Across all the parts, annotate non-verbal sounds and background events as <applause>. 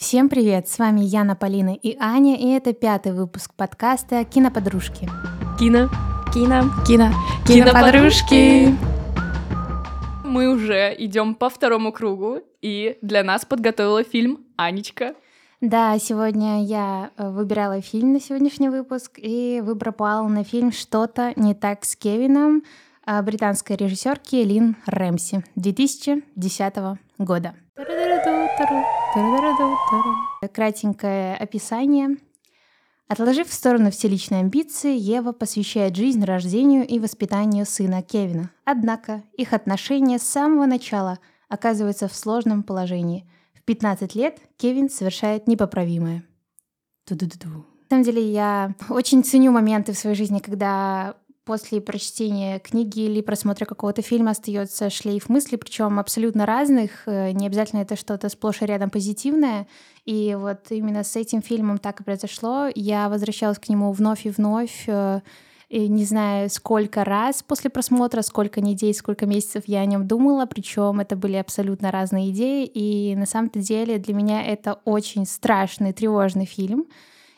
Всем привет! С вами Яна, Полина и Аня, и это пятый выпуск подкаста «Киноподружки». Кино. Кино. Кино. Киноподружки. Мы уже идем по второму кругу, и для нас подготовила фильм Анечка. Да, сегодня я э, выбирала фильм на сегодняшний выпуск, и выбор пал на фильм «Что-то не так с Кевином» э, британской режиссерки Лин Рэмси 2010 года. Кратенькое описание. Отложив в сторону все личные амбиции, Ева посвящает жизнь рождению и воспитанию сына Кевина. Однако их отношения с самого начала оказываются в сложном положении. В 15 лет Кевин совершает непоправимое. Ту-ду-ду-ду. На самом деле я очень ценю моменты в своей жизни, когда после прочтения книги или просмотра какого-то фильма остается шлейф мыслей, причем абсолютно разных. Э, не обязательно это что-то сплошь и рядом позитивное. И вот именно с этим фильмом так и произошло. Я возвращалась к нему вновь и вновь. Э, и не знаю, сколько раз после просмотра, сколько недель, сколько месяцев я о нем думала, причем это были абсолютно разные идеи, и на самом-то деле для меня это очень страшный, тревожный фильм,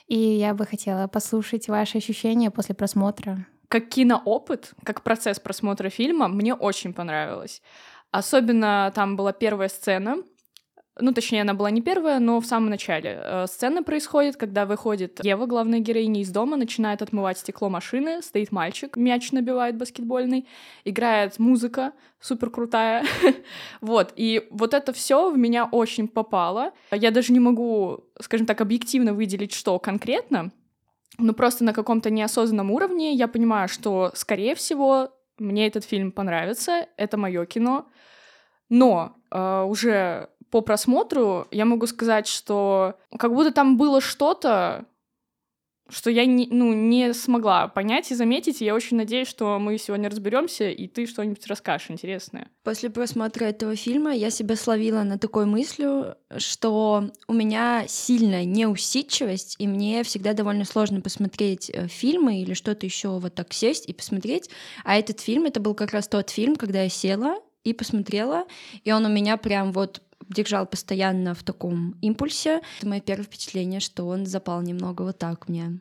и я бы хотела послушать ваши ощущения после просмотра как киноопыт, как процесс просмотра фильма, мне очень понравилось. Особенно там была первая сцена, ну, точнее, она была не первая, но в самом начале. Э, сцена происходит, когда выходит Ева, главная героиня, из дома, начинает отмывать стекло машины, стоит мальчик, мяч набивает баскетбольный, играет музыка супер крутая. <laughs> вот, и вот это все в меня очень попало. Я даже не могу, скажем так, объективно выделить, что конкретно, но просто на каком-то неосознанном уровне я понимаю, что, скорее всего, мне этот фильм понравится, это мое кино. Но э, уже по просмотру я могу сказать, что как будто там было что-то, что я не, ну, не смогла понять и заметить. И я очень надеюсь, что мы сегодня разберемся, и ты что-нибудь расскажешь интересное. После просмотра этого фильма я себя словила на такой мыслью, что у меня сильная неусидчивость, и мне всегда довольно сложно посмотреть э, фильмы или что-то еще вот так сесть и посмотреть. А этот фильм, это был как раз тот фильм, когда я села и посмотрела, и он у меня прям вот держал постоянно в таком импульсе. Это мое первое впечатление, что он запал немного вот так мне.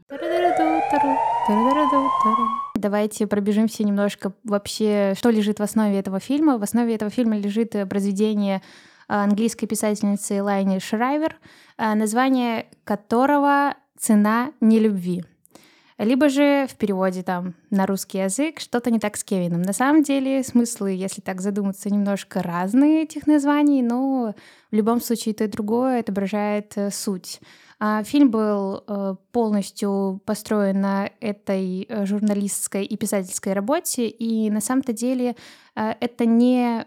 Давайте пробежимся немножко вообще, что лежит в основе этого фильма. В основе этого фильма лежит произведение а, английской писательницы Лайни Шрайвер, а, название которого «Цена нелюбви» либо же в переводе там на русский язык что-то не так с Кевином. На самом деле смыслы, если так задуматься, немножко разные этих названий, но в любом случае то и другое отображает э, суть. А фильм был э, полностью построен на этой э, журналистской и писательской работе, и на самом-то деле это не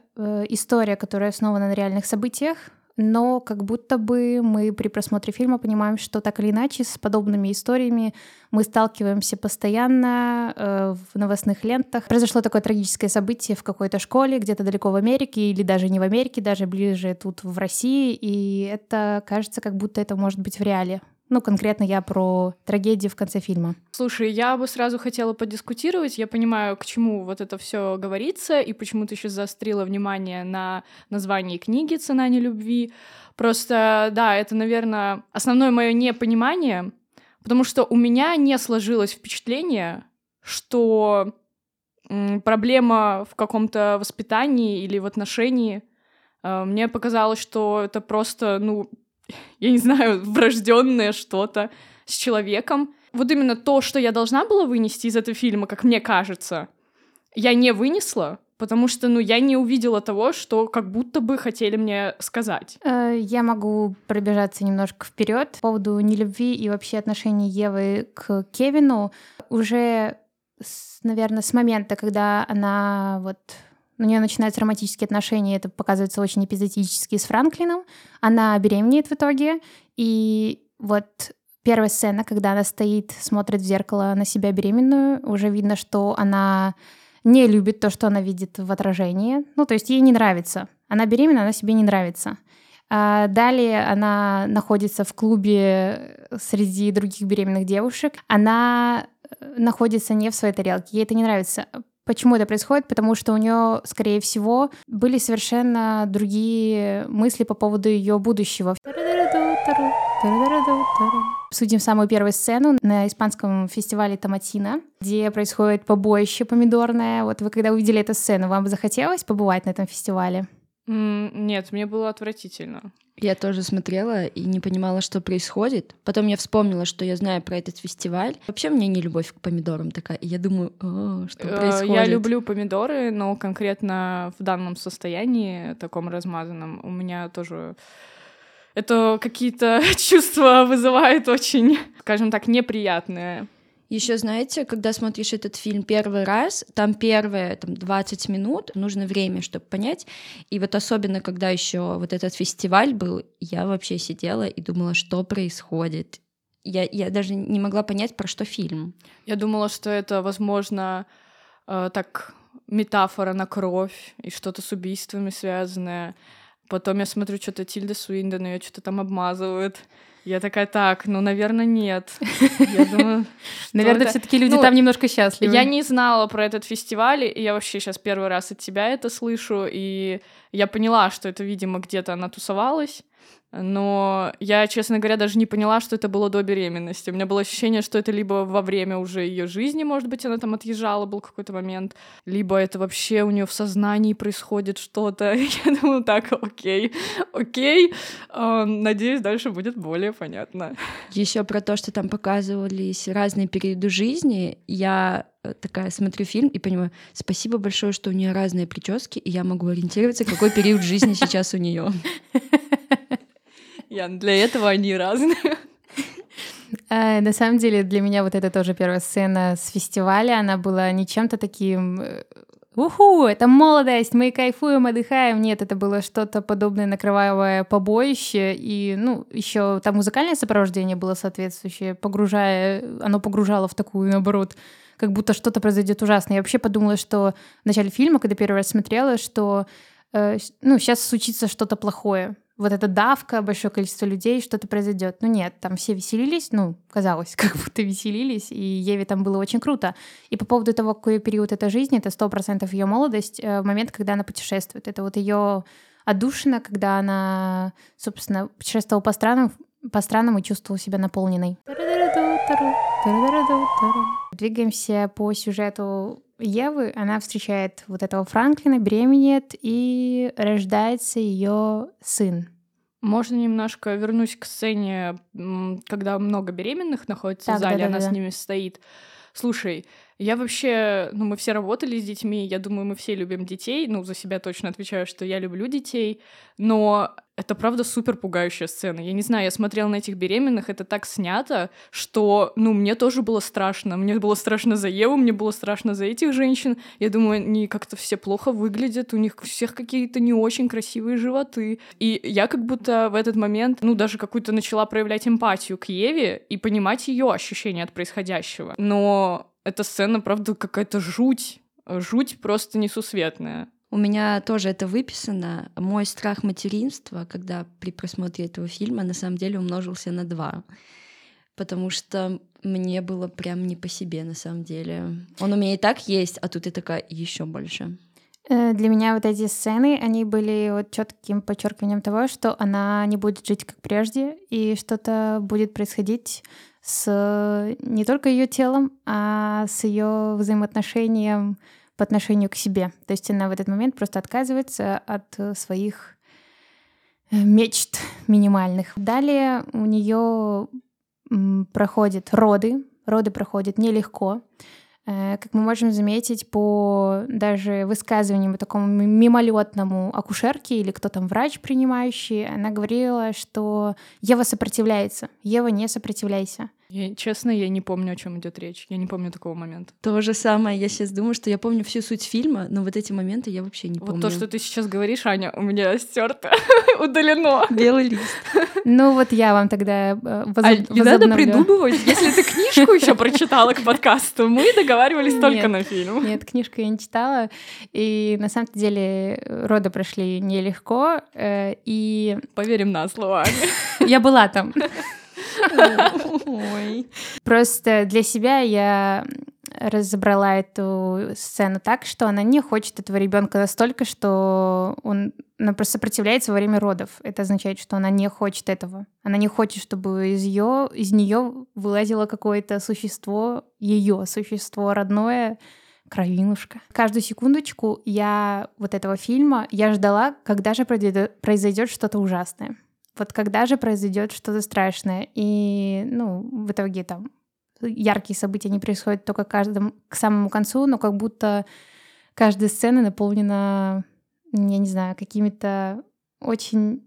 история, которая основана на реальных событиях, но как будто бы мы при просмотре фильма понимаем, что так или иначе с подобными историями мы сталкиваемся постоянно э, в новостных лентах. Произошло такое трагическое событие в какой-то школе, где-то далеко в Америке, или даже не в Америке, даже ближе тут в России, и это кажется, как будто это может быть в реале. Ну, конкретно я про трагедию в конце фильма. Слушай, я бы сразу хотела подискутировать. Я понимаю, к чему вот это все говорится, и почему ты сейчас заострила внимание на названии книги «Цена нелюбви». Просто, да, это, наверное, основное мое непонимание, потому что у меня не сложилось впечатление, что проблема в каком-то воспитании или в отношении. Э, мне показалось, что это просто, ну, я не знаю, <laughs> врожденное что-то с человеком. Вот именно то, что я должна была вынести из этого фильма, как мне кажется, я не вынесла, потому что, ну, я не увидела того, что как будто бы хотели мне сказать. Э, я могу пробежаться немножко вперед по поводу нелюбви и вообще отношений Евы к Кевину. Уже, наверное, с момента, когда она вот у нее начинаются романтические отношения, это показывается очень эпизодически с Франклином. Она беременеет в итоге, и вот первая сцена, когда она стоит, смотрит в зеркало на себя беременную, уже видно, что она не любит то, что она видит в отражении. Ну, то есть ей не нравится. Она беременна, она себе не нравится. А далее она находится в клубе среди других беременных девушек. Она э, находится не в своей тарелке. Ей это не нравится. Почему это происходит? Потому что у нее, скорее всего, были совершенно другие мысли по поводу ее будущего. Обсудим самую первую сцену на испанском фестивале Томатина, где происходит побоище помидорное. Вот вы когда увидели эту сцену, вам захотелось побывать на этом фестивале? Нет, мне было отвратительно. Я тоже смотрела и не понимала, что происходит. Потом я вспомнила, что я знаю про этот фестиваль. Вообще мне не любовь к помидорам такая. И я думаю, О, что э, происходит? Я люблю помидоры, но конкретно в данном состоянии, таком размазанном, у меня тоже это какие-то <laughs> чувства вызывает очень, скажем так, неприятные. Еще знаете, когда смотришь этот фильм первый раз, там первые там, 20 минут нужно время, чтобы понять. И вот особенно, когда еще вот этот фестиваль был, я вообще сидела и думала, что происходит. Я, я даже не могла понять, про что фильм. Я думала, что это, возможно, э, так метафора на кровь и что-то с убийствами связанное. Потом я смотрю, что-то Тильда Суинден, ее что-то там обмазывают. Я такая, так, ну, наверное, нет. Я <laughs> думаю, наверное, все-таки люди ну, там немножко счастливы. Я не знала про этот фестиваль, и я вообще сейчас первый раз от тебя это слышу, и я поняла, что это, видимо, где-то она тусовалась но я, честно говоря, даже не поняла, что это было до беременности. У меня было ощущение, что это либо во время уже ее жизни, может быть, она там отъезжала, был какой-то момент, либо это вообще у нее в сознании происходит что-то. <laughs> Я думаю, так, окей, окей. Надеюсь, дальше будет более понятно. Еще про то, что там показывались разные периоды жизни, я э, такая смотрю фильм и понимаю, спасибо большое, что у нее разные прически, и я могу ориентироваться, какой период жизни сейчас у нее. <laughs> Ян, для этого они разные. А, на самом деле для меня вот это тоже первая сцена с фестиваля, она была не чем-то таким э, Уху, это молодость, мы кайфуем, отдыхаем. Нет, это было что-то подобное на кровавое побоище. И, ну, еще там музыкальное сопровождение было соответствующее, погружая, оно погружало в такую, наоборот, как будто что-то произойдет ужасное. Я вообще подумала, что в начале фильма, когда первый раз смотрела, что э, ну, сейчас случится что-то плохое вот эта давка, большое количество людей, что-то произойдет. Ну нет, там все веселились, ну, казалось, <laughs> как будто веселились, и Еве там было очень круто. И по поводу того, какой период это жизни, это сто процентов ее молодость, э, момент, когда она путешествует. Это вот ее отдушина, когда она, собственно, путешествовала по странам, по странам и чувствовала себя наполненной. Двигаемся по сюжету Евы, она встречает вот этого Франклина, беременеет, и рождается ее сын. Можно немножко вернусь к сцене, когда много беременных находится так, в зале, да, да, она да. с ними стоит. Слушай, я вообще, ну, мы все работали с детьми, я думаю, мы все любим детей, ну, за себя точно отвечаю, что я люблю детей, но это правда супер пугающая сцена. Я не знаю, я смотрела на этих беременных, это так снято, что, ну, мне тоже было страшно. Мне было страшно за Еву, мне было страшно за этих женщин. Я думаю, они как-то все плохо выглядят, у них всех какие-то не очень красивые животы. И я как будто в этот момент, ну, даже какую-то начала проявлять эмпатию к Еве и понимать ее ощущения от происходящего. Но эта сцена, правда, какая-то жуть. Жуть просто несусветная. У меня тоже это выписано. Мой страх материнства, когда при просмотре этого фильма, на самом деле умножился на два. Потому что мне было прям не по себе, на самом деле. Он у меня и так есть, а тут и такая еще больше. Э, для меня вот эти сцены, они были вот четким подчеркиванием того, что она не будет жить как прежде, и что-то будет происходить с не только ее телом, а с ее взаимоотношением по отношению к себе. То есть она в этот момент просто отказывается от своих э, мечт минимальных. Далее у нее проходят роды. Роды проходят нелегко. Э, как мы можем заметить по даже высказываниям такому мимолетному акушерке или кто там врач принимающий, она говорила, что Ева сопротивляется. Ева, не сопротивляйся. Я, честно, я не помню, о чем идет речь. Я не помню такого момента. То же самое. Я сейчас думаю, что я помню всю суть фильма, но вот эти моменты я вообще не помню. Вот то, что ты сейчас говоришь, Аня, у меня стерто, <laughs> удалено. Белый лист. Ну вот я вам тогда э, воз... а, Не надо придумывать. Если ты книжку еще <laughs> прочитала к подкасту, мы договаривались только на фильм. Нет, книжку я не читала. И на самом деле роды прошли нелегко. Э, и... Поверим на слово, <laughs> Я была там. Просто для себя я разобрала эту сцену так, что она не хочет этого ребенка настолько, что он она просто сопротивляется во время родов. Это означает, что она не хочет этого. Она не хочет, чтобы из ее, из нее вылазило какое-то существо, ее существо родное, кровинушка. Каждую секундочку я вот этого фильма я ждала, когда же произойдет что-то ужасное. Вот когда же произойдет что-то страшное. И, ну, в итоге там яркие события не происходят только каждым, к самому концу, но как будто каждая сцена наполнена, я не знаю, какими-то очень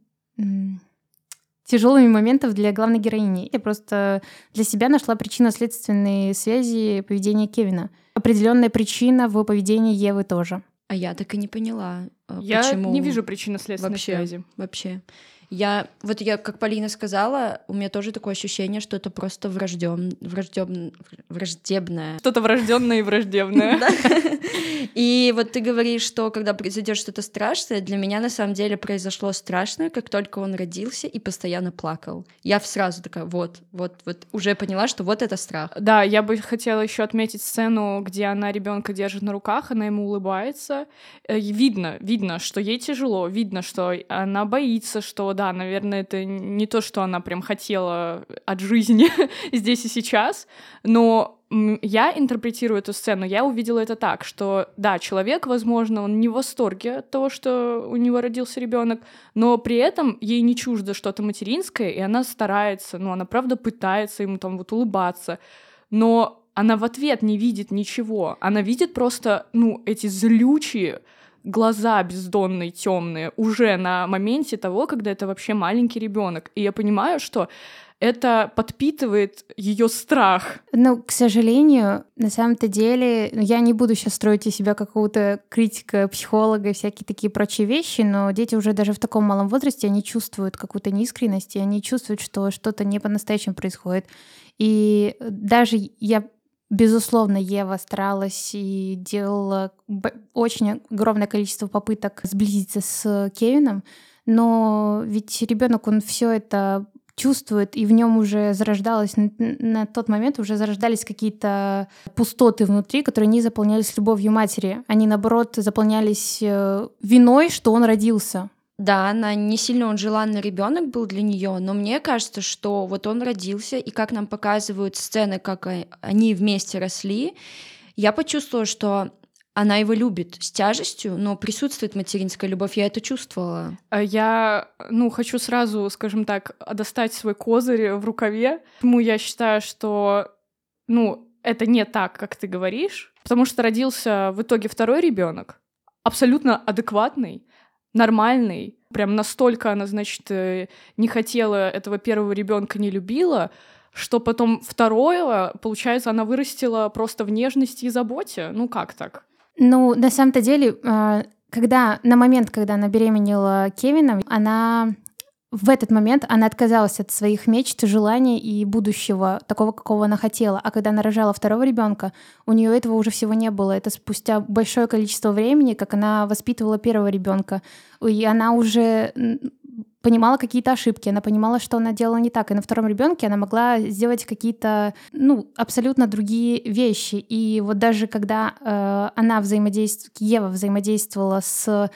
тяжелыми моментами для главной героини. Я просто для себя нашла причинно-следственные связи поведения Кевина. Определенная причина в поведении Евы тоже. А я так и не поняла. Э, я почему... не вижу причинно-следственной вообще, связи. Вообще. Я, вот я, как Полина сказала, у меня тоже такое ощущение, что это просто враждеб, враждеб, враждебное. Что-то врожденное и враждебное. <laughs> И вот ты говоришь, что когда произойдет что-то страшное, для меня на самом деле произошло страшное, как только он родился и постоянно плакал. Я сразу такая, вот, вот, вот, уже поняла, что вот это страх. Да, я бы хотела еще отметить сцену, где она ребенка держит на руках, она ему улыбается. Э, видно, видно, что ей тяжело, видно, что она боится, что да, наверное, это не то, что она прям хотела от жизни <laughs> здесь и сейчас, но я интерпретирую эту сцену, я увидела это так, что да, человек, возможно, он не в восторге от того, что у него родился ребенок, но при этом ей не чуждо что-то материнское, и она старается, ну, она правда пытается ему там вот улыбаться, но она в ответ не видит ничего, она видит просто, ну, эти злючие, глаза бездонные, темные, уже на моменте того, когда это вообще маленький ребенок. И я понимаю, что это подпитывает ее страх. Ну, к сожалению, на самом-то деле, ну, я не буду сейчас строить из себя какого-то критика, психолога и всякие такие прочие вещи, но дети уже даже в таком малом возрасте, они чувствуют какую-то неискренность, и они чувствуют, что что-то не по-настоящему происходит. И даже я Безусловно, Ева старалась и делала очень огромное количество попыток сблизиться с Кевином, но ведь ребенок, он все это чувствует, и в нем уже зарождалось, на тот момент уже зарождались какие-то пустоты внутри, которые не заполнялись любовью матери. Они, наоборот, заполнялись э, виной, что он родился. Да, она не сильно он желанный ребенок был для нее, но мне кажется, что вот он родился, и как нам показывают сцены, как они вместе росли, я почувствовала, что она его любит с тяжестью, но присутствует материнская любовь, я это чувствовала. А я, ну, хочу сразу, скажем так, достать свой козырь в рукаве. Почему я считаю, что, ну, это не так, как ты говоришь, потому что родился в итоге второй ребенок, абсолютно адекватный, нормальный. Прям настолько она, значит, э, не хотела этого первого ребенка, не любила, что потом второе, получается, она вырастила просто в нежности и заботе. Ну как так? Ну, на самом-то деле, а, когда на момент, когда она беременела Кевином, она в этот момент она отказалась от своих мечт, желаний и будущего, такого, какого она хотела. А когда она рожала второго ребенка, у нее этого уже всего не было. Это спустя большое количество времени, как она воспитывала первого ребенка. И она уже понимала какие-то ошибки, она понимала, что она делала не так. И на втором ребенке она могла сделать какие-то, ну, абсолютно другие вещи. И вот даже когда э, она взаимодействовала, Ева взаимодействовала с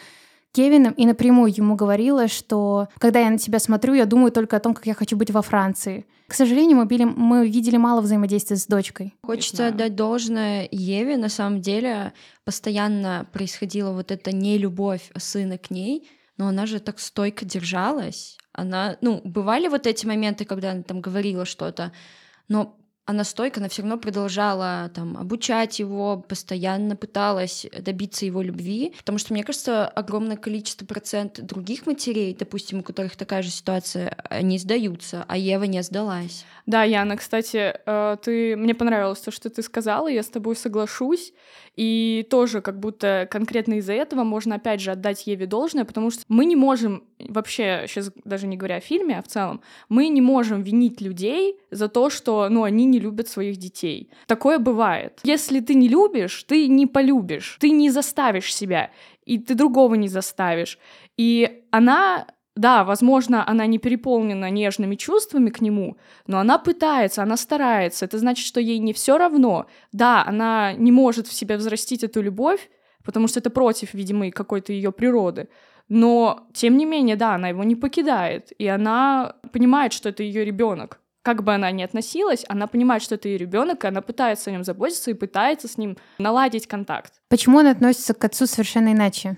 Кевином и напрямую ему говорила, что когда я на тебя смотрю, я думаю только о том, как я хочу быть во Франции. К сожалению, мы, били, мы видели мало взаимодействия с дочкой. Хочется отдать должное Еве. На самом деле постоянно происходила вот эта нелюбовь сына к ней, но она же так стойко держалась. Она, ну, бывали вот эти моменты, когда она там говорила что-то, но она стойко, она все равно продолжала там обучать его, постоянно пыталась добиться его любви, потому что, мне кажется, огромное количество процент других матерей, допустим, у которых такая же ситуация, они сдаются, а Ева не сдалась. Да, Яна, кстати, э, ты мне понравилось то, что ты сказала, я с тобой соглашусь, и тоже как будто конкретно из-за этого можно опять же отдать Еве должное, потому что мы не можем вообще, сейчас даже не говоря о фильме, а в целом, мы не можем винить людей за то, что, ну, они не любят своих детей. Такое бывает. Если ты не любишь, ты не полюбишь, ты не заставишь себя, и ты другого не заставишь. И она да, возможно, она не переполнена нежными чувствами к нему, но она пытается, она старается. Это значит, что ей не все равно. Да, она не может в себе взрастить эту любовь, потому что это против, видимо, какой-то ее природы. Но, тем не менее, да, она его не покидает, и она понимает, что это ее ребенок. Как бы она ни относилась, она понимает, что это ее ребенок, и она пытается о нем заботиться и пытается с ним наладить контакт. Почему он относится к отцу совершенно иначе?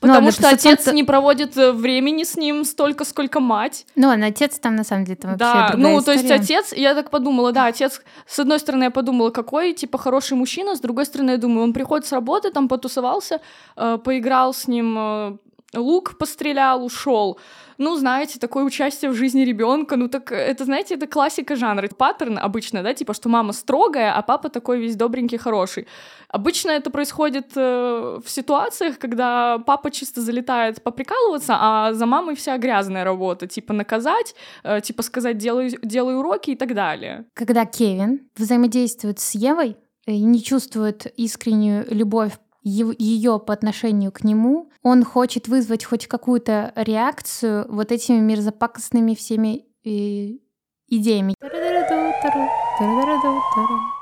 Ну Потому ну, что отец не проводит э, времени с ним столько, сколько мать. Ну, он отец там на самом деле там вообще Да, ну, история. то есть отец, я так подумала, да, отец, с одной стороны, я подумала, какой, типа, хороший мужчина, с другой стороны, я думаю, он приходит с работы, там потусовался, э, поиграл с ним, э, лук пострелял, ушел ну, знаете, такое участие в жизни ребенка, ну так это, знаете, это классика жанра. Паттерн обычно, да, типа, что мама строгая, а папа такой весь добренький, хороший. Обычно это происходит э, в ситуациях, когда папа чисто залетает поприкалываться, а за мамой вся грязная работа, типа наказать, э, типа сказать делай, делай уроки и так далее. Когда Кевин взаимодействует с Евой и не чувствует искреннюю любовь ее по отношению к нему, он хочет вызвать хоть какую-то реакцию вот этими мерзопакостными всеми э, идеями.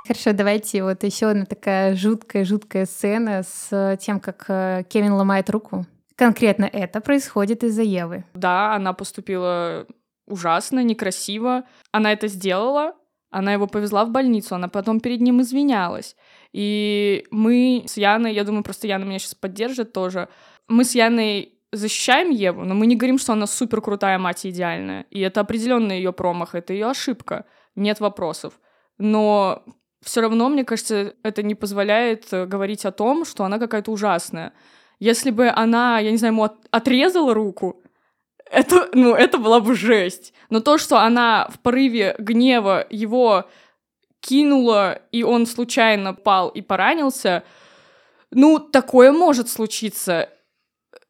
Хорошо, давайте вот еще одна такая жуткая-жуткая сцена с тем, как э, Кевин ломает руку. Конкретно это происходит из-за Евы. Да, она поступила ужасно, некрасиво. Она это сделала, она его повезла в больницу, она потом перед ним извинялась. И мы с Яной, я думаю, просто Яна меня сейчас поддержит тоже, мы с Яной защищаем Еву, но мы не говорим, что она супер крутая мать и идеальная. И это определенно ее промах, это ее ошибка. Нет вопросов. Но все равно, мне кажется, это не позволяет э, говорить о том, что она какая-то ужасная. Если бы она, я не знаю, ему отрезала руку, это, ну, это была бы жесть. Но то, что она в порыве гнева его кинула, и он случайно пал и поранился, ну, такое может случиться.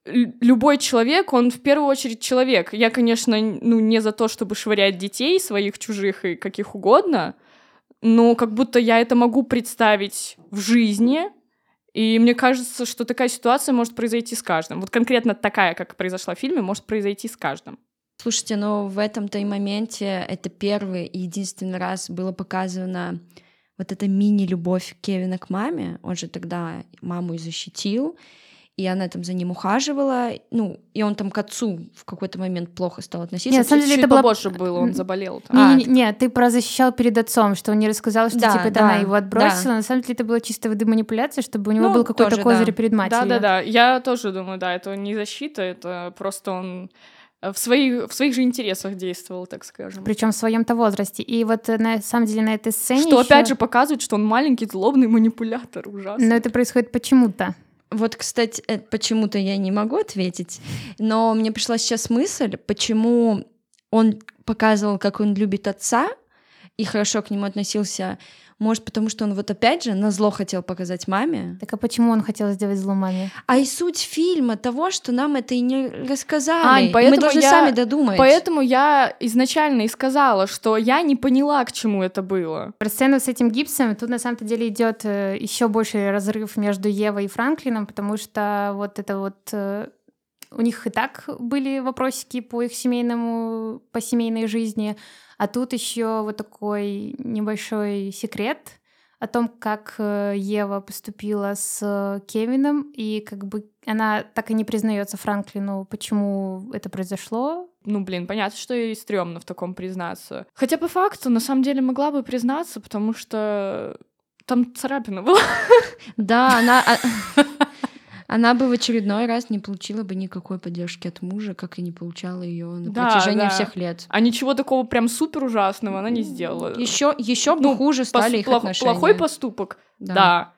Любой человек, он в первую очередь человек. Я, конечно, ну, не за то, чтобы швырять детей своих, чужих и каких угодно, но как будто я это могу представить в жизни, и мне кажется, что такая ситуация может произойти с каждым. Вот конкретно такая, как произошла в фильме, может произойти с каждым. Слушайте, ну в этом-то и моменте это первый и единственный раз было показано вот эта мини-любовь Кевина к маме. Он же тогда маму и защитил и она там за ним ухаживала, ну, и он там к отцу в какой-то момент плохо стал относиться. Нет, на самом деле это было... побольше было, он заболел. Там. Не, а, не, не, ты про защищал перед отцом, что он не рассказал, что да, типа это да, она его отбросила. Да. На самом деле это было чисто воды манипуляции, чтобы у него ну, был какой-то козырь да. перед матерью. Да-да-да, я тоже думаю, да, это не защита, это просто он в своих, в своих же интересах действовал, так скажем. Причем в своем-то возрасте. И вот на самом деле на этой сцене. Что еще... опять же показывает, что он маленький злобный манипулятор, ужасно. Но это происходит почему-то. Вот, кстати, э, почему-то я не могу ответить, но мне пришла сейчас мысль, почему он показывал, как он любит отца и хорошо к нему относился может, потому что он вот опять же на зло хотел показать маме. Так а почему он хотел сделать зло маме? А и суть фильма того, что нам это и не рассказали. Ань, поэтому мы должны я, сами додумать. Поэтому я изначально и сказала, что я не поняла, к чему это было. Про сцену с этим гипсом тут на самом деле идет э, еще больший разрыв между Евой и Франклином, потому что вот это вот э, у них и так были вопросики по их семейному, по семейной жизни, а тут еще вот такой небольшой секрет о том, как э, Ева поступила с Кевином, и как бы она так и не признается Франклину, почему это произошло. Ну, блин, понятно, что ей стрёмно в таком признаться. Хотя по факту, на самом деле, могла бы признаться, потому что там царапина была. Да, она... Она бы в очередной раз не получила бы никакой поддержки от мужа, как и не получала ее на да, протяжении да. всех лет. А ничего такого прям супер ужасного она не сделала. Еще еще бы ну, хуже стали их плох, отношения. Плохой поступок, да. да.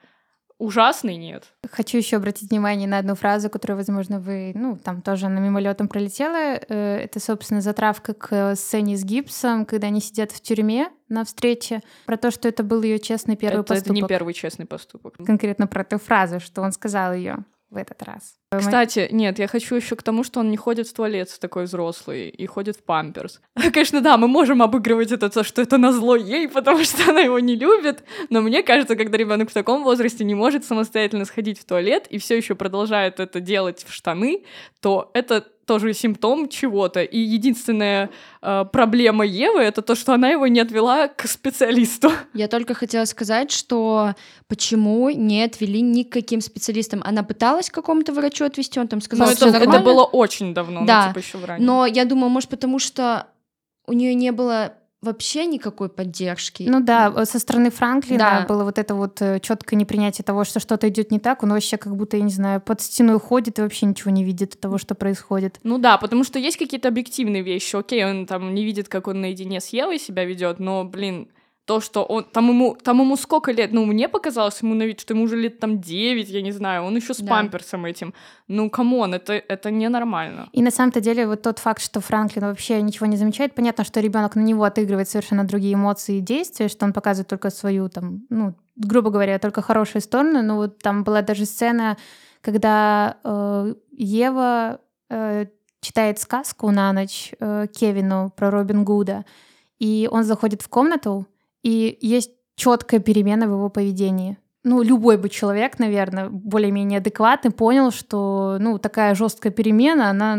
Ужасный нет. Хочу еще обратить внимание на одну фразу, которую, возможно, вы, ну, там тоже на мимолетом пролетела. Э, это, собственно, затравка к сцене с гипсом, когда они сидят в тюрьме на встрече, про то, что это был ее честный первый это, поступок. Это не первый честный поступок. Конкретно про эту фразу, что он сказал ее в этот раз. Кстати, нет, я хочу еще к тому, что он не ходит в туалет такой взрослый и ходит в памперс. <laughs> Конечно, да, мы можем обыгрывать это, то, что это назло ей, потому что она его не любит. Но мне кажется, когда ребенок в таком возрасте не может самостоятельно сходить в туалет и все еще продолжает это делать в штаны, то это тоже симптом чего-то. И единственная э, проблема Евы это то, что она его не отвела к специалисту. <laughs> Я только хотела сказать, что почему не отвели ни к каким специалистам. Она пыталась к какому-то врачу отвести, он там сказал, но это, это было очень давно, да. ну, типа еще в ранее. Но я думаю, может, потому что у нее не было вообще никакой поддержки. Ну да, со стороны Франклина да. было вот это вот э, четкое непринятие того, что что-то идет не так. Он вообще как будто, я не знаю, под стеной ходит и вообще ничего не видит от того, что происходит. Ну да, потому что есть какие-то объективные вещи. Окей, он там не видит, как он наедине с Евой себя ведет, но, блин, то, что он там ему, там ему сколько лет, ну, мне показалось ему на вид, что ему уже лет там 9, я не знаю, он еще с да. памперсом этим. Ну, come on, это, это ненормально. И на самом-то деле вот тот факт, что Франклин вообще ничего не замечает, понятно, что ребенок на него отыгрывает совершенно другие эмоции и действия, что он показывает только свою там, ну, грубо говоря, только хорошие стороны, но вот там была даже сцена, когда э, Ева э, читает сказку на ночь э, Кевину про Робин Гуда, и он заходит в комнату, и есть четкая перемена в его поведении. Ну, любой бы человек, наверное, более-менее адекватный, понял, что ну, такая жесткая перемена, она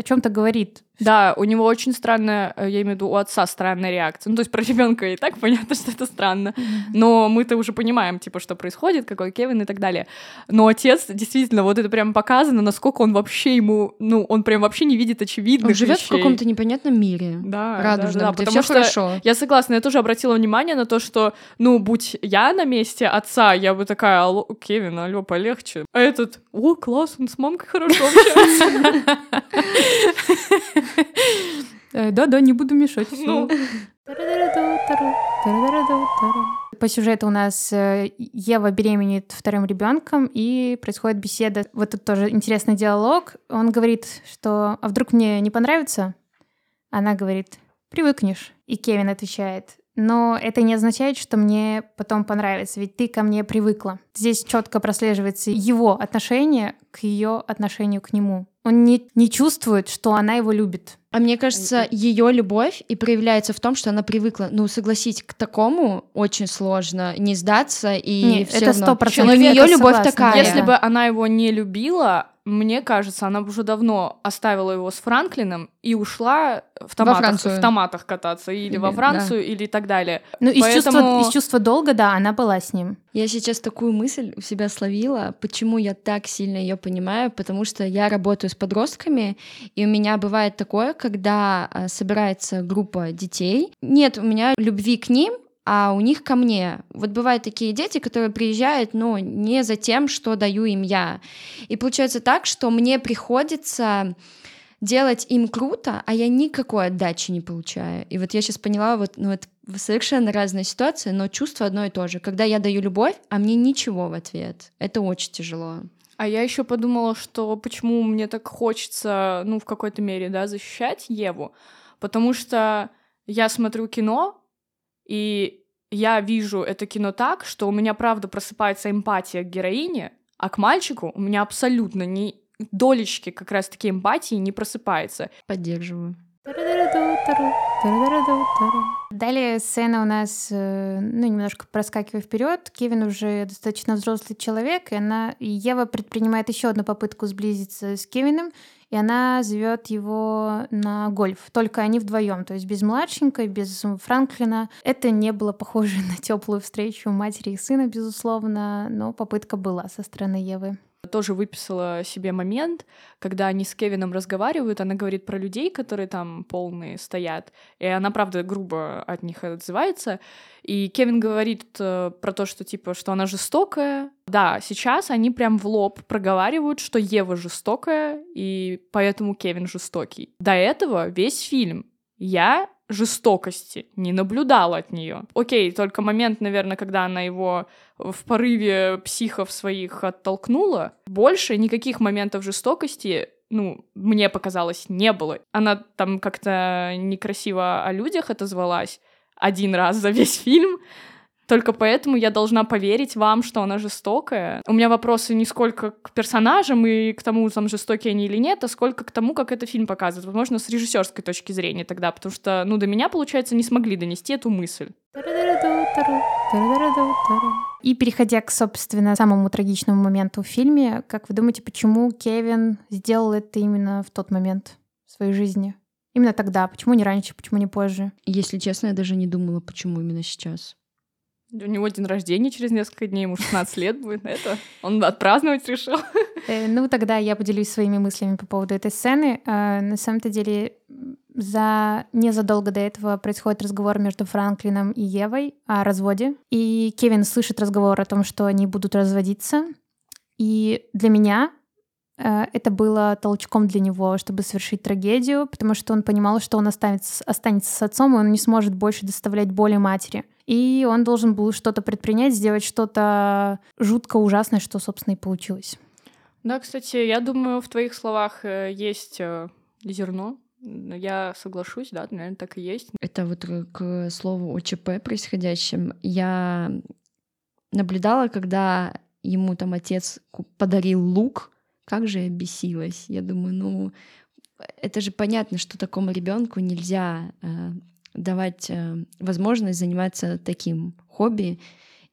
о чем-то говорит. Да, у него очень странная, э, я имею в виду, у отца странная реакция. Ну, то есть про ребенка и так <laughs> понятно, что это странно. Но мы-то уже понимаем, типа, что происходит, какой Кевин и так далее. Но отец, действительно, вот это прям показано, насколько он вообще ему, ну, он прям вообще не видит очевидных Он живет вещей. в каком-то непонятном мире. Да, радужном, да, да, где потому все что хорошо. Я согласна, я тоже обратила внимание на то, что, ну, будь я на месте отца, я бы такая, алло, Кевин, алло, полегче. А этот, о, класс, он с мамкой хорошо общается. <laughs> <laughs> Да-да, не буду мешать. Ну. По сюжету у нас э, Ева беременеет вторым ребенком, и происходит беседа. Вот тут тоже интересный диалог. Он говорит, что «А вдруг мне не понравится?» Она говорит «Привыкнешь». И Кевин отвечает но это не означает, что мне потом понравится, ведь ты ко мне привыкла. Здесь четко прослеживается его отношение к ее отношению к нему. Он не, не чувствует, что она его любит. А мне кажется, ее любовь и проявляется в том, что она привыкла. Ну, согласись, к такому очень сложно не сдаться и Нет, все это сто процентов. Но ее любовь согласна. такая. Если бы она его не любила, мне кажется, она уже давно оставила его с Франклином и ушла в томатах, в томатах кататься или, Или- во Францию, или так далее. Ну, из, Поэтому- чувства, из чувства долга, да, она была с ним. Я сейчас такую мысль у себя словила, почему я так сильно ее понимаю, потому что я работаю с подростками, и у меня бывает такое, когда а, собирается группа детей, нет у меня любви к ним, а у них ко мне. Вот бывают такие дети, которые приезжают, ну, не за тем, что даю им я. И получается так, что мне приходится делать им круто, а я никакой отдачи не получаю. И вот я сейчас поняла, вот, ну, это совершенно разная ситуация, но чувство одно и то же. Когда я даю любовь, а мне ничего в ответ. Это очень тяжело. А я еще подумала, что почему мне так хочется, ну, в какой-то мере, да, защищать Еву, потому что я смотрю кино, и я вижу это кино так, что у меня, правда, просыпается эмпатия к героине, а к мальчику у меня абсолютно ни долечки как раз-таки эмпатии не просыпается. Поддерживаю. Далее сцена у нас, э, ну, немножко проскакивая вперед. Кевин уже достаточно взрослый человек, и она, и Ева предпринимает еще одну попытку сблизиться с Кевином, и она зовет его на гольф. Только они вдвоем, то есть без младшенькой, без Франклина. Это не было похоже <laughs> на теплую встречу матери и сына, безусловно, но попытка была со стороны Евы. Тоже выписала себе момент, когда они с Кевином разговаривают, она говорит про людей, которые там полные стоят, и она, правда, грубо от них отзывается, и Кевин говорит э, про то, что, типа, что она жестокая. Да, сейчас они прям в лоб проговаривают, что Ева жестокая, и поэтому Кевин жестокий. До этого весь фильм я жестокости не наблюдала от нее. Окей, только момент, наверное, когда она его в порыве психов своих оттолкнула. Больше никаких моментов жестокости ну, мне показалось, не было. Она там как-то некрасиво о людях отозвалась один раз за весь фильм. Только поэтому я должна поверить вам, что она жестокая. У меня вопросы не сколько к персонажам и к тому, там, жестокие они или нет, а сколько к тому, как это фильм показывает. Возможно, с режиссерской точки зрения тогда, потому что, ну, до меня, получается, не смогли донести эту мысль. И переходя к, собственно, самому трагичному моменту в фильме, как вы думаете, почему Кевин сделал это именно в тот момент в своей жизни? Именно тогда? Почему не раньше, почему не позже? Если честно, я даже не думала, почему именно сейчас. У него день рождения через несколько дней, ему 16 лет будет. Это он отпраздновать решил. Э, ну, тогда я поделюсь своими мыслями по поводу этой сцены. Э, на самом-то деле, за незадолго до этого происходит разговор между Франклином и Евой о разводе. И Кевин слышит разговор о том, что они будут разводиться. И для меня это было толчком для него, чтобы совершить трагедию, потому что он понимал, что он останется, останется с отцом, и он не сможет больше доставлять боли матери. И он должен был что-то предпринять, сделать что-то жутко ужасное, что, собственно, и получилось. Да, кстати, я думаю, в твоих словах э, есть э, зерно. Я соглашусь, да, наверное, так и есть. Это вот к слову о ЧП происходящем. Я наблюдала, когда ему там отец подарил лук, как же я бесилась. Я думаю, ну, это же понятно, что такому ребенку нельзя э, давать э, возможность заниматься таким хобби.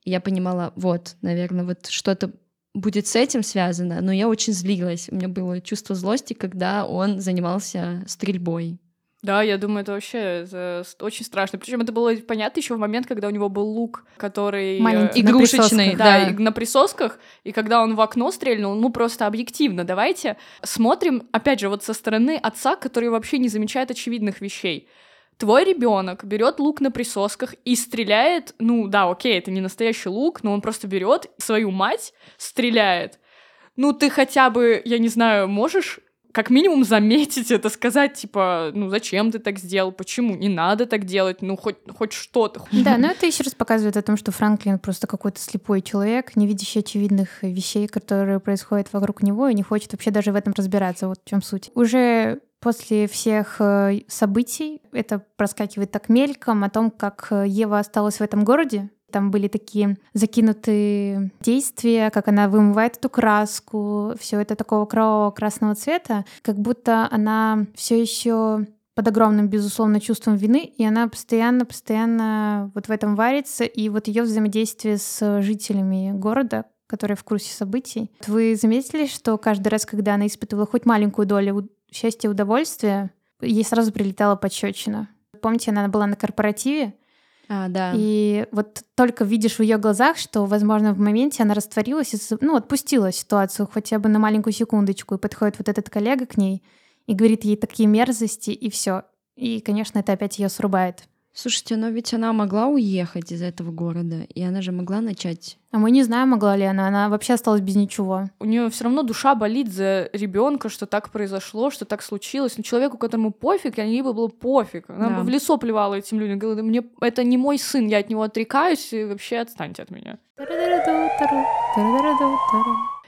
И я понимала, вот, наверное, вот что-то будет с этим связано, но я очень злилась. У меня было чувство злости, когда он занимался стрельбой. Да, я думаю, это вообще это очень страшно. Причем это было понятно еще в момент, когда у него был лук, который э, Маленький, игрушечный, на да, да, на присосках, и когда он в окно стрельнул, ну просто объективно, давайте смотрим, опять же, вот со стороны отца, который вообще не замечает очевидных вещей. Твой ребенок берет лук на присосках и стреляет. Ну да, окей, это не настоящий лук, но он просто берет свою мать, стреляет. Ну, ты хотя бы, я не знаю, можешь как минимум заметить это, сказать, типа, ну зачем ты так сделал, почему не надо так делать, ну хоть, хоть что-то. Да, но это еще раз показывает о том, что Франклин просто какой-то слепой человек, не видящий очевидных вещей, которые происходят вокруг него, и не хочет вообще даже в этом разбираться, вот в чем суть. Уже после всех э, событий, это проскакивает так мельком, о том, как э, Ева осталась в этом городе, там были такие закинутые действия, как она вымывает эту краску, все это такого кровавого красного цвета, как будто она все еще под огромным, безусловно, чувством вины, и она постоянно-постоянно вот в этом варится, и вот ее взаимодействие с жителями города, которые в курсе событий. Вы заметили, что каждый раз, когда она испытывала хоть маленькую долю счастья и удовольствия, ей сразу прилетала подщечина. Помните, она была на корпоративе, а, да. И вот только видишь в ее глазах, что, возможно, в моменте она растворилась, и, ну, отпустила ситуацию хотя бы на маленькую секундочку, и подходит вот этот коллега к ней и говорит ей такие мерзости, и все. И, конечно, это опять ее срубает. Слушайте, но ведь она могла уехать из этого города, и она же могла начать. А мы не знаем, могла ли она. Она вообще осталась без ничего. У нее все равно душа болит за ребенка, что так произошло, что так случилось. Но человеку, которому пофиг, ей бы было пофиг. Она да. бы в лицо плевала этим людям. Говорила, мне это не мой сын, я от него отрекаюсь, и вообще отстаньте от меня.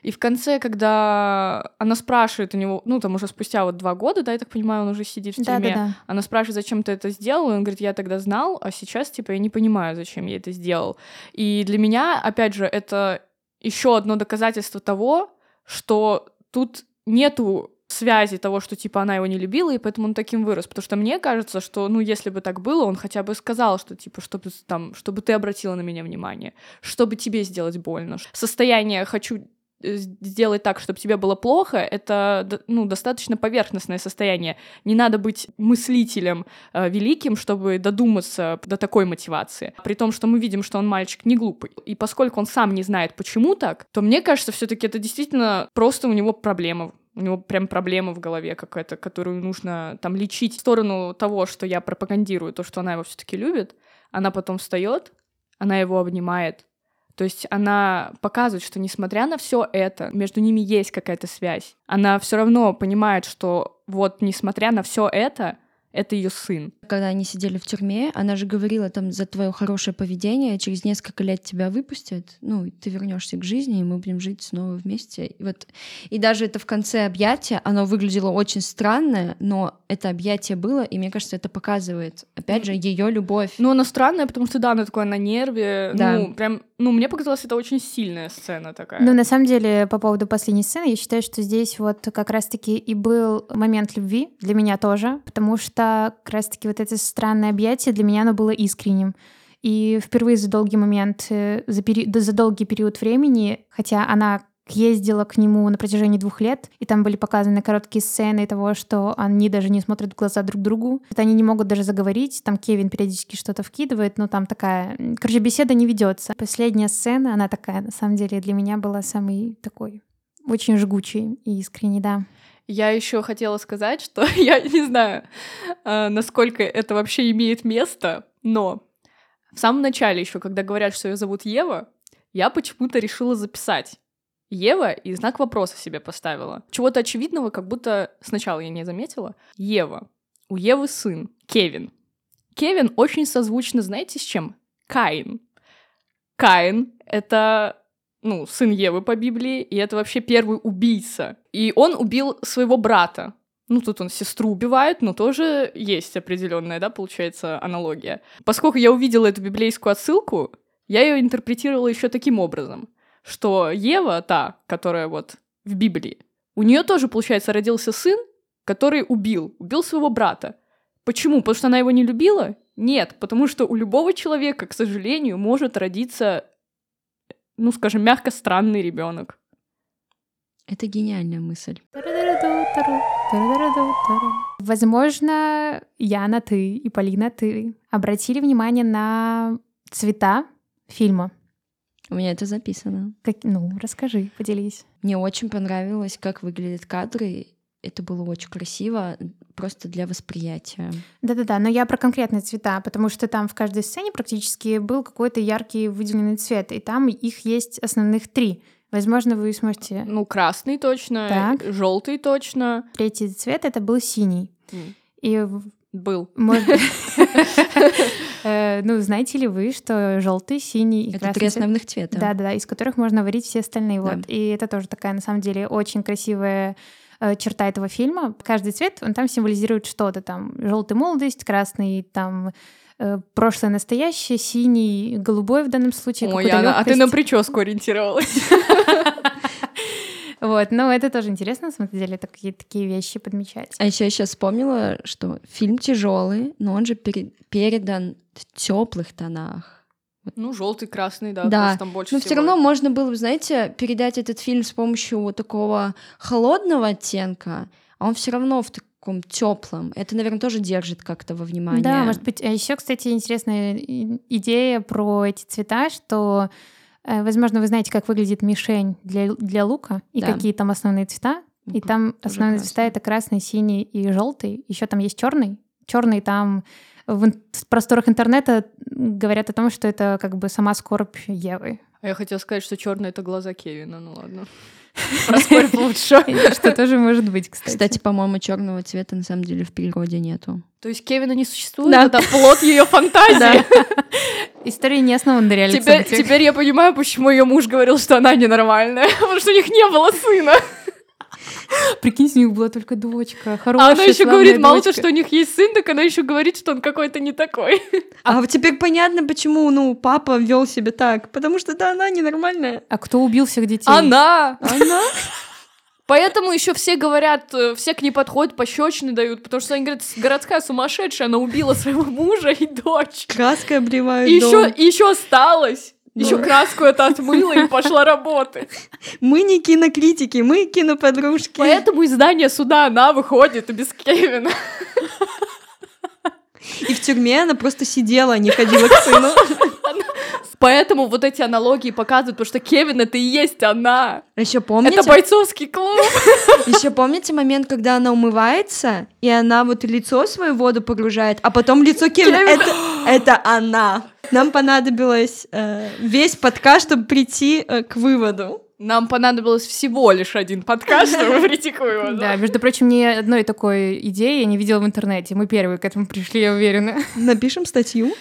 И в конце, когда она спрашивает у него, ну, там уже спустя вот два года, да, я так понимаю, он уже сидит в тюрьме, да, да, да. она спрашивает, зачем ты это сделал, и он говорит, я тогда знал, а сейчас, типа, я не понимаю, зачем я это сделал. И для меня, опять же, это еще одно доказательство того, что тут нету связи того, что типа она его не любила, и поэтому он таким вырос. Потому что мне кажется, что, ну, если бы так было, он хотя бы сказал, что типа, чтобы там, чтобы ты обратила на меня внимание, чтобы тебе сделать больно. Состояние хочу сделать так, чтобы тебе было плохо, это ну, достаточно поверхностное состояние. Не надо быть мыслителем э, великим, чтобы додуматься до такой мотивации. При том, что мы видим, что он мальчик не глупый. И поскольку он сам не знает, почему так, то мне кажется, все-таки это действительно просто у него проблема у него прям проблема в голове какая-то, которую нужно там лечить в сторону того, что я пропагандирую, то, что она его все-таки любит. Она потом встает, она его обнимает, то есть она показывает, что несмотря на все это, между ними есть какая-то связь. Она все равно понимает, что вот несмотря на все это, это ее сын. Когда они сидели в тюрьме, она же говорила там за твое хорошее поведение, через несколько лет тебя выпустят, ну, и ты вернешься к жизни, и мы будем жить снова вместе. И вот и даже это в конце объятия, оно выглядело очень странно, но это объятие было, и мне кажется, это показывает, опять же, ее любовь. Ну, оно странное, потому что да, она такое на нерве. Да. Ну, прям, ну, мне показалось, это очень сильная сцена такая. Ну, на самом деле, по поводу последней сцены, я считаю, что здесь вот как раз-таки и был момент любви для меня тоже, потому что как раз-таки вот это странное объятие для меня оно было искренним. И впервые за долгий момент, э, за, пери... да, за долгий период времени, хотя она ездила к нему на протяжении двух лет, и там были показаны короткие сцены того, что они даже не смотрят в глаза друг другу. Вот они не могут даже заговорить, там Кевин периодически что-то вкидывает, но там такая... Короче, беседа не ведется. Последняя сцена, она такая, на самом деле, для меня была самый такой очень жгучий и искренний, да. Я еще хотела сказать, что <laughs> я не знаю, э, насколько это вообще имеет место, но в самом начале еще, когда говорят, что ее зовут Ева, я почему-то решила записать Ева и знак вопроса себе поставила. Чего-то очевидного, как будто сначала я не заметила. Ева. У Евы сын, Кевин. Кевин очень созвучно, знаете, с чем? Каин. Каин — это ну, сын Евы по Библии, и это вообще первый убийца. И он убил своего брата. Ну, тут он сестру убивает, но тоже есть определенная, да, получается, аналогия. Поскольку я увидела эту библейскую отсылку, я ее интерпретировала еще таким образом, что Ева, та, которая вот в Библии, у нее тоже, получается, родился сын, который убил, убил своего брата. Почему? Потому что она его не любила? Нет, потому что у любого человека, к сожалению, может родиться ну, скажем, мягко странный ребенок. Это гениальная мысль. Возможно, Яна, ты и Полина, ты обратили внимание на цвета фильма. У меня это записано. Как, ну, расскажи, поделись. Мне очень понравилось, как выглядят кадры. Это было очень красиво, просто для восприятия. Да-да-да, но я про конкретные цвета, потому что там в каждой сцене практически был какой-то яркий выделенный цвет, и там их есть основных три. Возможно, вы сможете... Ну, красный точно, желтый точно. Третий цвет это был синий. Mm. И был. <laughs> Э, ну, знаете ли вы, что желтый, синий и это три основных цвета. Да, да, из которых можно варить все остальные. Вот. И это тоже такая, на самом деле, очень красивая черта этого фильма. Каждый цвет, он там символизирует что-то. Там желтый молодость, красный там э, прошлое, настоящее, синий, голубой в данном случае. Ой, Яна, а ты на прическу ориентировалась. <laughs> Вот, но это тоже интересно, на самом деле, такие, такие вещи подмечать. А еще я сейчас вспомнила, что фильм тяжелый, но он же передан в теплых тонах. Ну, желтый, красный, да, да. там больше. Но все равно можно было бы, знаете, передать этот фильм с помощью вот такого холодного оттенка, а он все равно в таком теплом. Это, наверное, тоже держит как-то во внимание. Да, может быть. А еще, кстати, интересная идея про эти цвета, что, э, возможно, вы знаете, как выглядит мишень для, для лука и да. какие там основные цвета. И там основные красный. цвета это красный, синий и желтый. Еще там есть черный. Черный там в просторах интернета говорят о том, что это как бы сама скорбь Евы. А я хотела сказать, что черные это глаза Кевина, ну ладно. <laughs> Про скорбь лучше. <laughs> Что тоже может быть, кстати. Кстати, по-моему, черного цвета на самом деле в природе нету. То есть Кевина не существует? Да. Это плод ее фантазии. <laughs> История не основана на реальных теперь, теперь я понимаю, почему ее муж говорил, что она ненормальная, потому что у них не было сына. <laughs> Прикинь, у них была только дочка. Хорошая, а она еще говорит, дочка. мало того, что у них есть сын, так она еще говорит, что он какой-то не такой. <laughs> А теперь понятно, почему, ну, папа вел себя так. Потому что да, она ненормальная. А кто убил всех детей? Она! Она? Поэтому еще все говорят, э, все к ней подходят, пощечины дают, потому что они говорят, городская сумасшедшая, она убила своего мужа и дочь. Краской обливают и еще, и еще осталось. Еще ну. краску это отмыла и пошла работать. Мы не кинокритики, мы киноподружки. Поэтому издание суда она выходит без Кевина. И в тюрьме она просто сидела, а не ходила к сыну. Поэтому вот эти аналогии показывают, потому что Кевин это и есть она. Еще помните? Это бойцовский клуб. <laughs> Еще помните момент, когда она умывается, и она вот лицо свою воду погружает, а потом лицо Кевина. Кевин. Это, <gasps> это она. Нам понадобилось э, весь подкаст, чтобы прийти э, к выводу. Нам понадобилось всего лишь один подкаст, чтобы <laughs> прийти к выводу. Да, между прочим, ни одной такой идеи я не видела в интернете. Мы первые к этому пришли, я уверена. Напишем статью.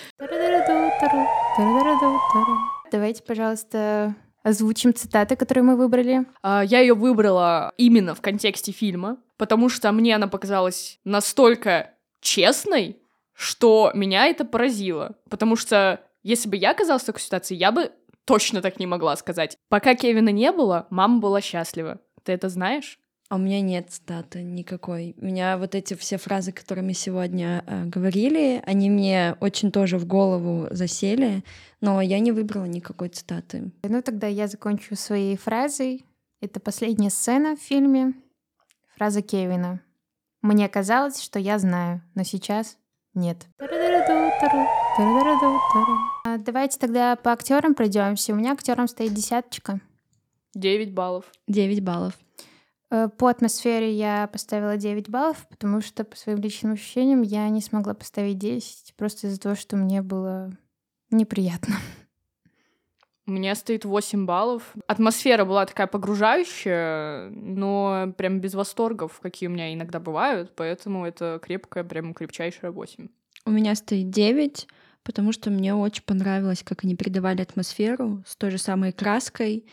Давайте, пожалуйста, озвучим цитаты, которые мы выбрали. А, Я ее выбрала именно в контексте фильма, потому что мне она показалась настолько честной, что меня это поразило. Потому что если бы я оказалась в такой ситуации, я бы точно так не могла сказать. Пока Кевина не было, мама была счастлива. Ты это знаешь? А у меня нет цитаты никакой. У меня вот эти все фразы, которые мы сегодня э, говорили, они мне очень тоже в голову засели, но я не выбрала никакой цитаты. Ну, тогда я закончу своей фразой. Это последняя сцена в фильме. Фраза Кевина. Мне казалось, что я знаю, но сейчас нет. А, Давайте тогда по актерам пройдемся. У меня актерам стоит десяточка. 9 баллов. 9 баллов. Э, По атмосфере я поставила 9 баллов, потому что по своим личным ощущениям я не смогла поставить 10, просто из-за того, что мне было неприятно. У меня стоит 8 баллов. Атмосфера была такая погружающая, но прям без восторгов, какие у меня иногда бывают, поэтому это крепкая, прям крепчайшая 8. У меня стоит 9, потому что мне очень понравилось, как они передавали атмосферу с той же самой краской,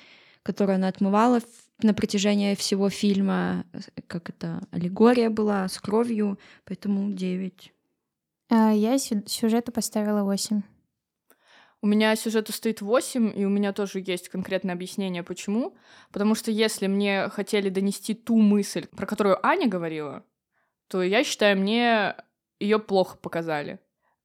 которую она отмывала на протяжении всего фильма, э, как это, аллегория была с кровью, поэтому 9. А Я сю- сюжету поставила 8. У меня сюжету стоит 8, и у меня тоже есть конкретное объяснение, почему. Потому что если мне хотели донести ту мысль, про которую Аня говорила, то я считаю, мне ее плохо показали.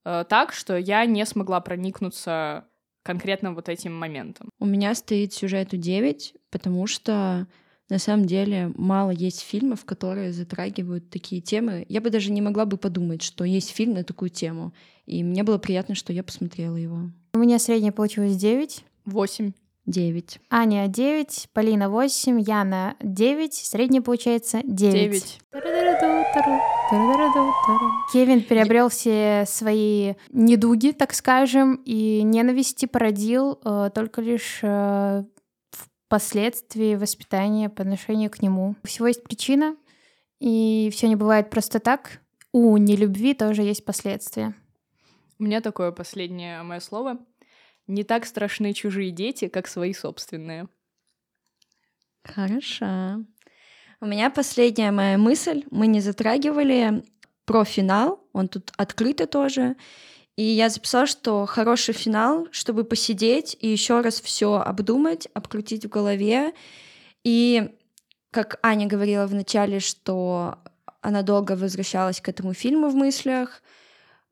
Э, Так, что я не смогла проникнуться конкретно вот этим моментом. У меня стоит сюжету 9, потому что на самом деле мало есть фильмов, которые затрагивают такие темы. Я бы даже не могла бы подумать, что есть фильм на такую тему. И мне было приятно, что я посмотрела его. У меня средняя получилась 9. 8. 9. Аня 9, Полина 8, Яна 9, средняя получается 9. 9. Кевин приобрел все свои недуги, так скажем, и ненависти породил э, только лишь э, впоследствии воспитания по отношению к нему. У всего есть причина, и все не бывает просто так. У нелюбви тоже есть последствия. У меня такое последнее мое слово. Не так страшны чужие дети, как свои собственные. Хорошо. У меня последняя моя мысль. Мы не затрагивали про финал. Он тут открытый тоже. И я записала, что хороший финал, чтобы посидеть и еще раз все обдумать, обкрутить в голове. И как Аня говорила в начале, что она долго возвращалась к этому фильму в мыслях,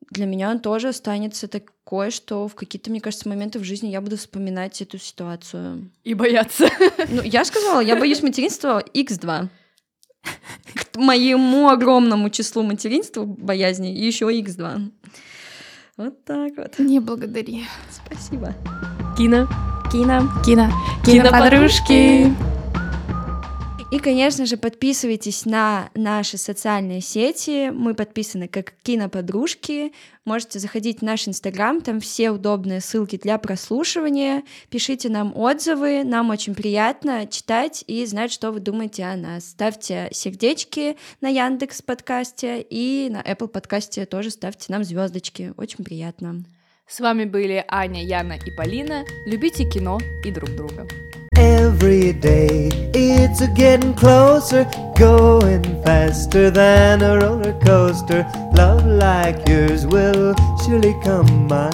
для меня он тоже останется такой, что в какие-то, мне кажется, моменты в жизни я буду вспоминать эту ситуацию. И бояться. <laughs> Ну, я сказала, я боюсь материнства x2. К моему огромному числу материнства боязни еще x2. Вот так вот. Не благодари. Спасибо. Кино. Кино. Кино. Киноподружки. И, конечно же, подписывайтесь на наши социальные сети. Мы подписаны как киноподружки. Можете заходить в наш инстаграм, там все удобные ссылки для прослушивания. Пишите нам отзывы, нам очень приятно читать и знать, что вы думаете о нас. Ставьте сердечки на Яндекс подкасте и на Apple подкасте тоже ставьте нам звездочки. Очень приятно. С вами были Аня, Яна и Полина. Любите кино и друг друга. Every day it's a getting closer, going faster than a roller coaster. Love like yours will surely come my